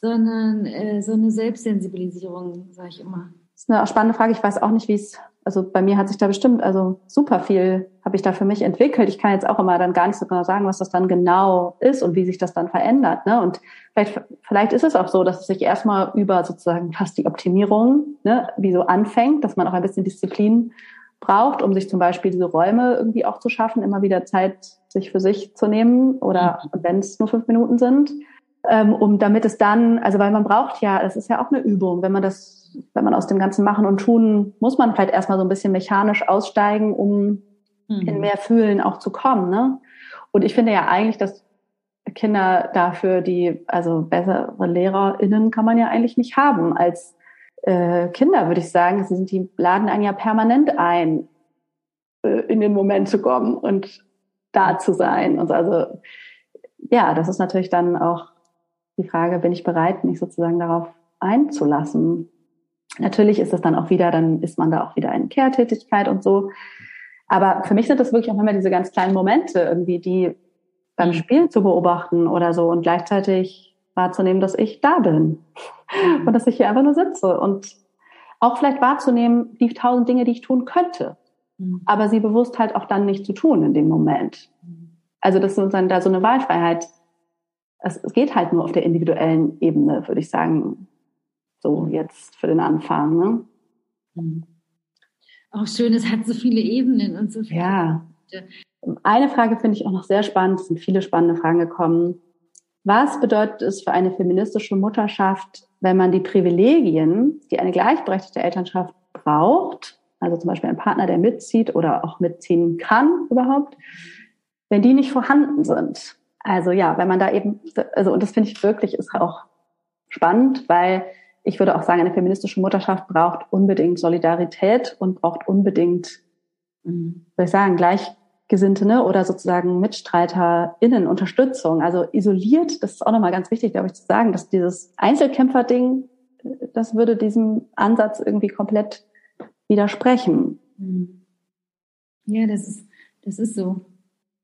sondern äh, so eine Selbstsensibilisierung, sage ich immer. Das ist eine spannende Frage. Ich weiß auch nicht, wie es also bei mir hat sich da bestimmt, also super viel habe ich da für mich entwickelt. Ich kann jetzt auch immer dann gar nicht so genau sagen, was das dann genau ist und wie sich das dann verändert. Ne? Und vielleicht, vielleicht ist es auch so, dass es sich erstmal über sozusagen fast die Optimierung, ne, wie so anfängt, dass man auch ein bisschen Disziplin braucht, um sich zum Beispiel diese Räume irgendwie auch zu schaffen, immer wieder Zeit sich für sich zu nehmen oder mhm. wenn es nur fünf Minuten sind, ähm, um damit es dann, also weil man braucht ja, es ist ja auch eine Übung, wenn man das wenn man aus dem ganzen Machen und Tun, muss man vielleicht erstmal so ein bisschen mechanisch aussteigen, um mhm. in mehr Fühlen auch zu kommen. Ne? Und ich finde ja eigentlich, dass Kinder dafür die, also bessere LehrerInnen kann man ja eigentlich nicht haben als äh, Kinder, würde ich sagen. Sie sind, die laden einen ja permanent ein, äh, in den Moment zu kommen und da zu sein. Und also, ja, das ist natürlich dann auch die Frage, bin ich bereit, mich sozusagen darauf einzulassen? Natürlich ist es dann auch wieder, dann ist man da auch wieder in Kehrtätigkeit und so. Aber für mich sind das wirklich auch immer diese ganz kleinen Momente irgendwie, die beim mhm. Spielen zu beobachten oder so und gleichzeitig wahrzunehmen, dass ich da bin mhm. und dass ich hier einfach nur sitze und auch vielleicht wahrzunehmen, die tausend Dinge, die ich tun könnte, mhm. aber sie bewusst halt auch dann nicht zu tun in dem Moment. Also das ist dann da so eine Wahlfreiheit. Es, es geht halt nur auf der individuellen Ebene, würde ich sagen, so jetzt für den Anfang. Ne? Mhm. Auch schön, es hat so viele Ebenen und so viele. Ja. Eine Frage finde ich auch noch sehr spannend. Es sind viele spannende Fragen gekommen. Was bedeutet es für eine feministische Mutterschaft, wenn man die Privilegien, die eine gleichberechtigte Elternschaft braucht, also zum Beispiel ein Partner, der mitzieht oder auch mitziehen kann überhaupt, wenn die nicht vorhanden sind? Also ja, wenn man da eben, also und das finde ich wirklich ist auch spannend, weil ich würde auch sagen, eine feministische Mutterschaft braucht unbedingt Solidarität und braucht unbedingt, mhm. soll ich sagen, Gleichgesinnte ne, oder sozusagen MitstreiterInnen, Unterstützung. Also isoliert, das ist auch nochmal ganz wichtig, glaube ich, zu sagen, dass dieses Einzelkämpfer-Ding, das würde diesem Ansatz irgendwie komplett widersprechen. Mhm. Ja, das ist, das ist so.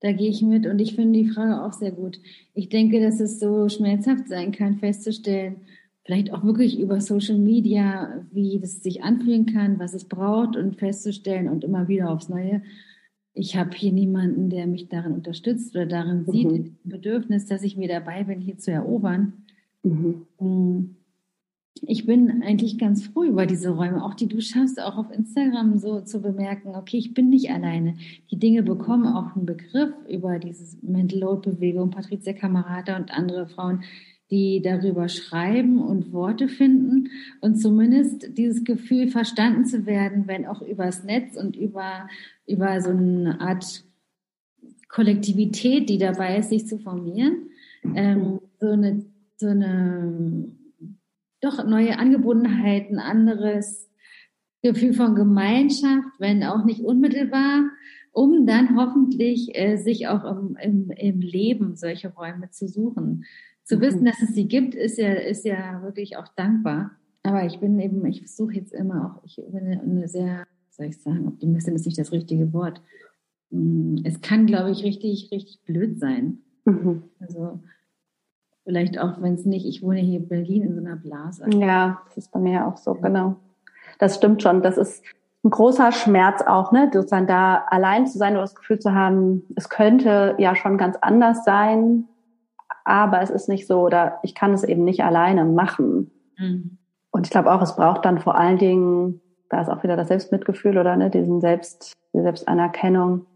Da gehe ich mit und ich finde die Frage auch sehr gut. Ich denke, dass es so schmerzhaft sein kann, festzustellen, vielleicht auch wirklich über Social Media, wie das sich anfühlen kann, was es braucht und festzustellen und immer wieder aufs Neue. Ich habe hier niemanden, der mich darin unterstützt oder darin mhm. sieht, ein Bedürfnis, dass ich mir dabei bin, hier zu erobern. Mhm. Mm. Ich bin eigentlich ganz froh über diese Räume, auch die du schaffst, auch auf Instagram so zu bemerken, okay, ich bin nicht alleine. Die Dinge bekommen auch einen Begriff über diese Mental Load Bewegung, Patricia Kamerata und andere Frauen, die darüber schreiben und Worte finden und zumindest dieses Gefühl verstanden zu werden, wenn auch übers Netz und über, über so eine Art Kollektivität, die dabei ist, sich zu formieren, ähm, so eine, so eine doch neue Angebundenheit, ein anderes Gefühl von Gemeinschaft, wenn auch nicht unmittelbar, um dann hoffentlich äh, sich auch im, im, im Leben solche Räume zu suchen zu wissen, dass es sie gibt, ist ja, ist ja wirklich auch dankbar. Aber ich bin eben, ich versuche jetzt immer auch, ich bin eine sehr, soll ich sagen, Optimistin ist nicht das richtige Wort. Mm, es kann, glaube ich, richtig, richtig blöd sein. Mhm. Also vielleicht auch, wenn es nicht, ich wohne hier in Berlin in so einer Blase. Ja, das ist bei mir auch so, genau. Das stimmt schon. Das ist, ein großer Schmerz auch, ne, sozusagen da allein zu sein oder das Gefühl zu haben, es könnte ja schon ganz anders sein, aber es ist nicht so oder ich kann es eben nicht alleine machen. Mhm. Und ich glaube auch, es braucht dann vor allen Dingen, da ist auch wieder das Selbstmitgefühl oder ne, diesen Selbst, die Selbstanerkennung,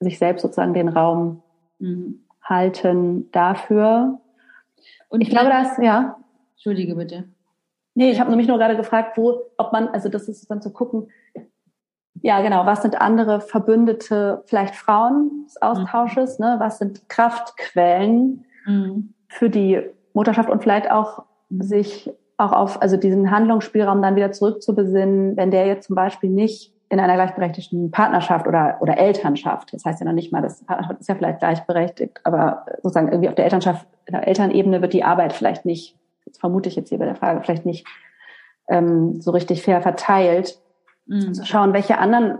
sich selbst sozusagen den Raum mhm. halten dafür. Und ich glaube, dass, ja. Entschuldige bitte. Nee, ich habe nämlich nur gerade gefragt, wo, ob man, also das ist dann zu gucken, ja genau, was sind andere Verbündete, vielleicht Frauen des Austausches, mhm. ne? was sind Kraftquellen mhm. für die Mutterschaft und vielleicht auch sich auch auf, also diesen Handlungsspielraum dann wieder zurückzubesinnen, wenn der jetzt zum Beispiel nicht in einer gleichberechtigten Partnerschaft oder, oder Elternschaft, das heißt ja noch nicht mal, das Partnerschaft ist ja vielleicht gleichberechtigt, aber sozusagen irgendwie auf der Elternschaft, in der Elternebene wird die Arbeit vielleicht nicht das vermute ich jetzt hier bei der Frage, vielleicht nicht ähm, so richtig fair verteilt, mhm. zu schauen, welche anderen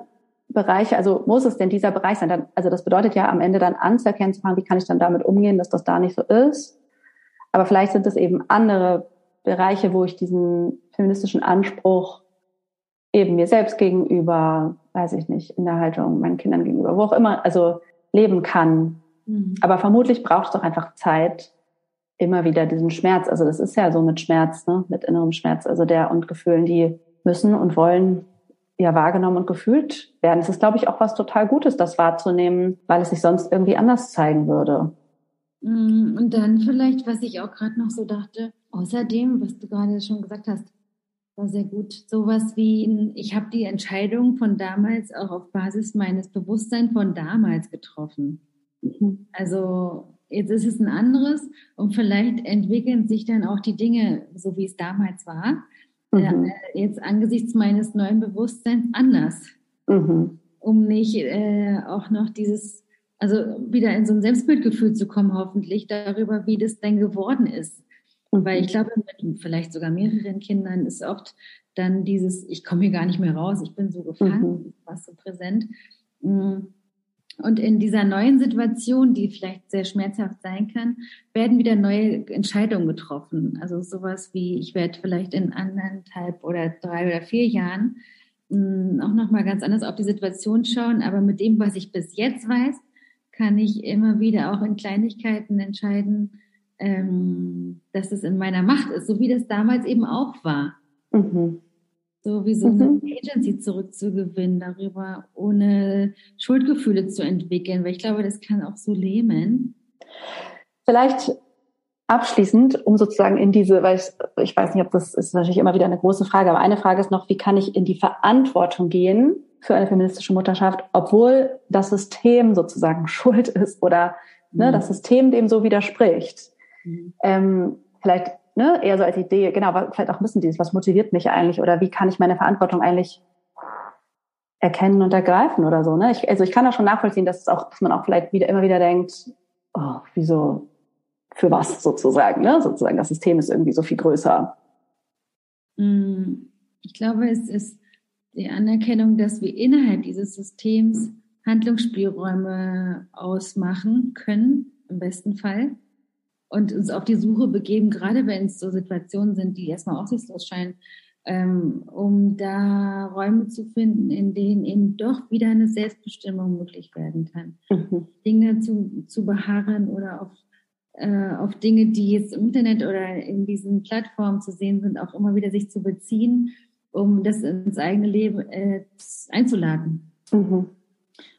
Bereiche, also muss es denn dieser Bereich sein? Dann, also das bedeutet ja am Ende dann anzuerkennen zu fahren, wie kann ich dann damit umgehen, dass das da nicht so ist. Aber vielleicht sind es eben andere Bereiche, wo ich diesen feministischen Anspruch eben mir selbst gegenüber, weiß ich nicht, in der Haltung meinen Kindern gegenüber, wo auch immer, also leben kann. Mhm. Aber vermutlich braucht es doch einfach Zeit, immer wieder diesen Schmerz. Also das ist ja so mit Schmerz, ne? mit innerem Schmerz, also der und Gefühlen, die müssen und wollen ja wahrgenommen und gefühlt werden. Es ist, glaube ich, auch was total Gutes, das wahrzunehmen, weil es sich sonst irgendwie anders zeigen würde. Mm, und dann vielleicht, was ich auch gerade noch so dachte, außerdem, was du gerade schon gesagt hast, war sehr gut. Sowas wie, ich habe die Entscheidung von damals auch auf Basis meines Bewusstseins von damals getroffen. Mhm. Also Jetzt ist es ein anderes und vielleicht entwickeln sich dann auch die Dinge, so wie es damals war, mhm. äh, jetzt angesichts meines neuen Bewusstseins anders. Mhm. Um nicht äh, auch noch dieses, also wieder in so ein Selbstbildgefühl zu kommen, hoffentlich darüber, wie das denn geworden ist. Mhm. Weil ich glaube, mit vielleicht sogar mehreren Kindern ist oft dann dieses, ich komme hier gar nicht mehr raus, ich bin so gefangen, mhm. was so präsent. Mhm. Und in dieser neuen Situation, die vielleicht sehr schmerzhaft sein kann, werden wieder neue Entscheidungen getroffen. Also sowas wie, ich werde vielleicht in anderthalb oder drei oder vier Jahren hm, auch nochmal ganz anders auf die Situation schauen. Aber mit dem, was ich bis jetzt weiß, kann ich immer wieder auch in Kleinigkeiten entscheiden, ähm, dass es in meiner Macht ist, so wie das damals eben auch war. Mhm so wie so eine mhm. Agency zurückzugewinnen, darüber ohne Schuldgefühle zu entwickeln, weil ich glaube, das kann auch so lähmen. Vielleicht abschließend, um sozusagen in diese, weil ich, ich weiß nicht, ob das ist natürlich immer wieder eine große Frage, aber eine Frage ist noch, wie kann ich in die Verantwortung gehen für eine feministische Mutterschaft, obwohl das System sozusagen schuld ist oder ne, mhm. das System dem so widerspricht. Mhm. Ähm, vielleicht ne, eher so als Idee, genau, vielleicht auch bisschen dieses, was motiviert mich eigentlich oder wie kann ich meine Verantwortung eigentlich erkennen und ergreifen oder so. Ne? Ich, also ich kann auch schon nachvollziehen, dass es auch, dass man auch vielleicht wieder immer wieder denkt, oh, wieso, für was sozusagen, ne? Sozusagen, das System ist irgendwie so viel größer. Mm, ich glaube, es ist die Anerkennung, dass wir innerhalb dieses Systems Handlungsspielräume ausmachen können, im besten Fall und uns auf die Suche begeben, gerade wenn es so Situationen sind, die erstmal aussichtslos scheinen, ähm, um da Räume zu finden, in denen eben doch wieder eine Selbstbestimmung möglich werden kann. Mhm. Dinge zu, zu beharren oder auf, äh, auf Dinge, die jetzt im Internet oder in diesen Plattformen zu sehen sind, auch immer wieder sich zu beziehen, um das ins eigene Leben äh, einzuladen. Mhm.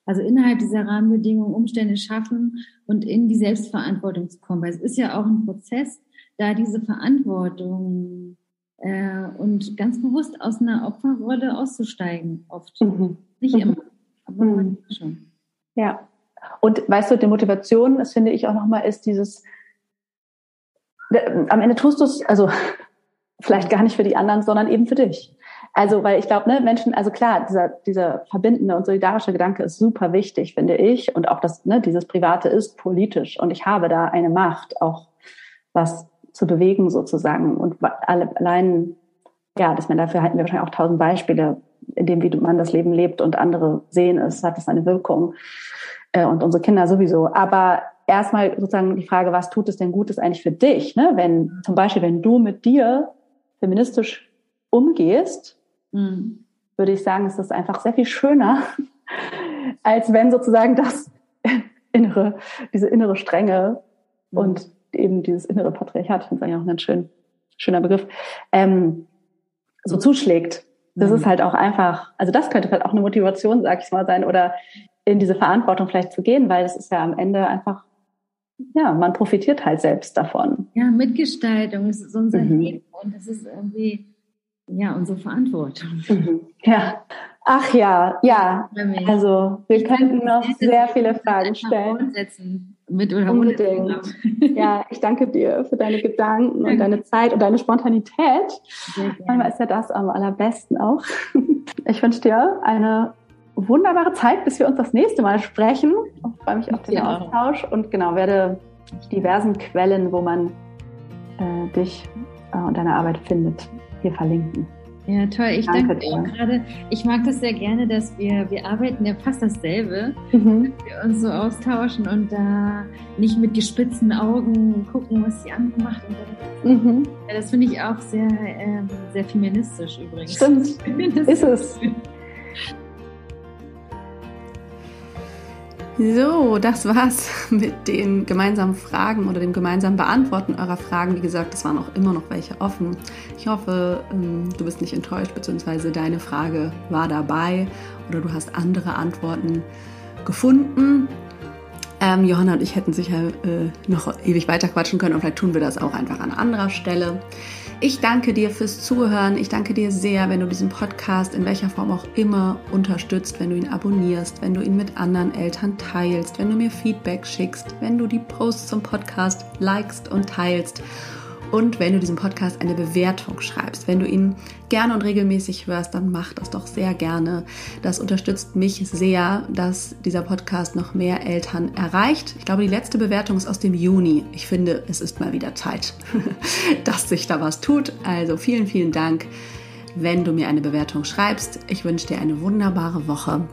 Also innerhalb dieser Rahmenbedingungen Umstände schaffen und in die Selbstverantwortung zu kommen. Weil es ist ja auch ein Prozess, da diese Verantwortung äh, und ganz bewusst aus einer Opferrolle auszusteigen, oft. Mhm. Nicht mhm. immer, aber mhm. schon. Ja. Und weißt du, die Motivation, das finde ich auch nochmal, ist dieses, am Ende tust du es, also vielleicht gar nicht für die anderen, sondern eben für dich. Also, weil ich glaube, ne, Menschen, also klar, dieser, dieser verbindende und solidarische Gedanke ist super wichtig, finde ich. Und auch das, ne, dieses Private ist politisch und ich habe da eine Macht, auch was zu bewegen sozusagen. Und alle, allein, ja, dass man dafür halten wir wahrscheinlich auch tausend Beispiele, in dem, wie man das Leben lebt und andere sehen es, hat das eine Wirkung. Äh, und unsere Kinder sowieso. Aber erstmal sozusagen die Frage, was tut es denn Gutes eigentlich für dich? Ne? Wenn zum Beispiel, wenn du mit dir feministisch umgehst, Mhm. würde ich sagen, ist das einfach sehr viel schöner, als wenn sozusagen das innere, diese innere Strenge mhm. und eben dieses innere Patriarchat, ich finde es eigentlich auch ein ganz schön, schöner Begriff, ähm, so zuschlägt. Das mhm. ist halt auch einfach, also das könnte vielleicht auch eine Motivation, sag ich mal, sein, oder in diese Verantwortung vielleicht zu gehen, weil es ist ja am Ende einfach, ja, man profitiert halt selbst davon. Ja, Mitgestaltung ist unser mhm. Leben und das ist irgendwie, ja, unsere Verantwortung. Mhm. Ja. Ach ja, ja. Also wir könnten noch sehr viele Fragen stellen. Mit oder Unbedingt. Ja, ich danke dir für deine Gedanken und deine Zeit und deine Spontanität. Manchmal ist ja das am allerbesten auch. Ich wünsche dir eine wunderbare Zeit, bis wir uns das nächste Mal sprechen. Ich freue mich auf den ja. Austausch und genau werde diversen Quellen, wo man äh, dich äh, und deine Arbeit findet, hier verlinken. Ja, toll. Ich danke, danke dir. gerade. Ich mag das sehr gerne, dass wir, wir arbeiten ja fast dasselbe, mhm. dass wir uns so austauschen und da nicht mit gespitzten Augen gucken, was die andere macht. Mhm. Ja, das finde ich auch sehr, äh, sehr feministisch übrigens. Stimmt. Ist es. So, das war's mit den gemeinsamen Fragen oder dem gemeinsamen Beantworten eurer Fragen. Wie gesagt, es waren auch immer noch welche offen. Ich hoffe, ähm, du bist nicht enttäuscht, beziehungsweise deine Frage war dabei oder du hast andere Antworten gefunden. Ähm, Johanna und ich hätten sicher äh, noch ewig weiter quatschen können und vielleicht tun wir das auch einfach an anderer Stelle. Ich danke dir fürs Zuhören. Ich danke dir sehr, wenn du diesen Podcast in welcher Form auch immer unterstützt, wenn du ihn abonnierst, wenn du ihn mit anderen Eltern teilst, wenn du mir Feedback schickst, wenn du die Posts zum Podcast likest und teilst und wenn du diesem Podcast eine Bewertung schreibst. Wenn du ihn gerne und regelmäßig hörst, dann mach das doch sehr gerne. Das unterstützt mich sehr, dass dieser Podcast noch mehr Eltern erreicht. Ich glaube, die letzte Bewertung ist aus dem Juni. Ich finde, es ist mal wieder Zeit, dass sich da was tut. Also vielen, vielen Dank, wenn du mir eine Bewertung schreibst. Ich wünsche dir eine wunderbare Woche.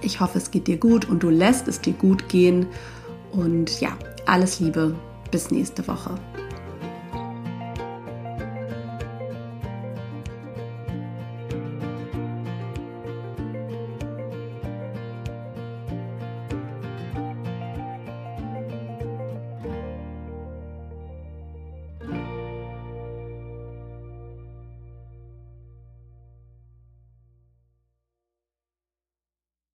Ich hoffe, es geht dir gut und du lässt es dir gut gehen. Und ja, alles Liebe. Bis nächste Woche.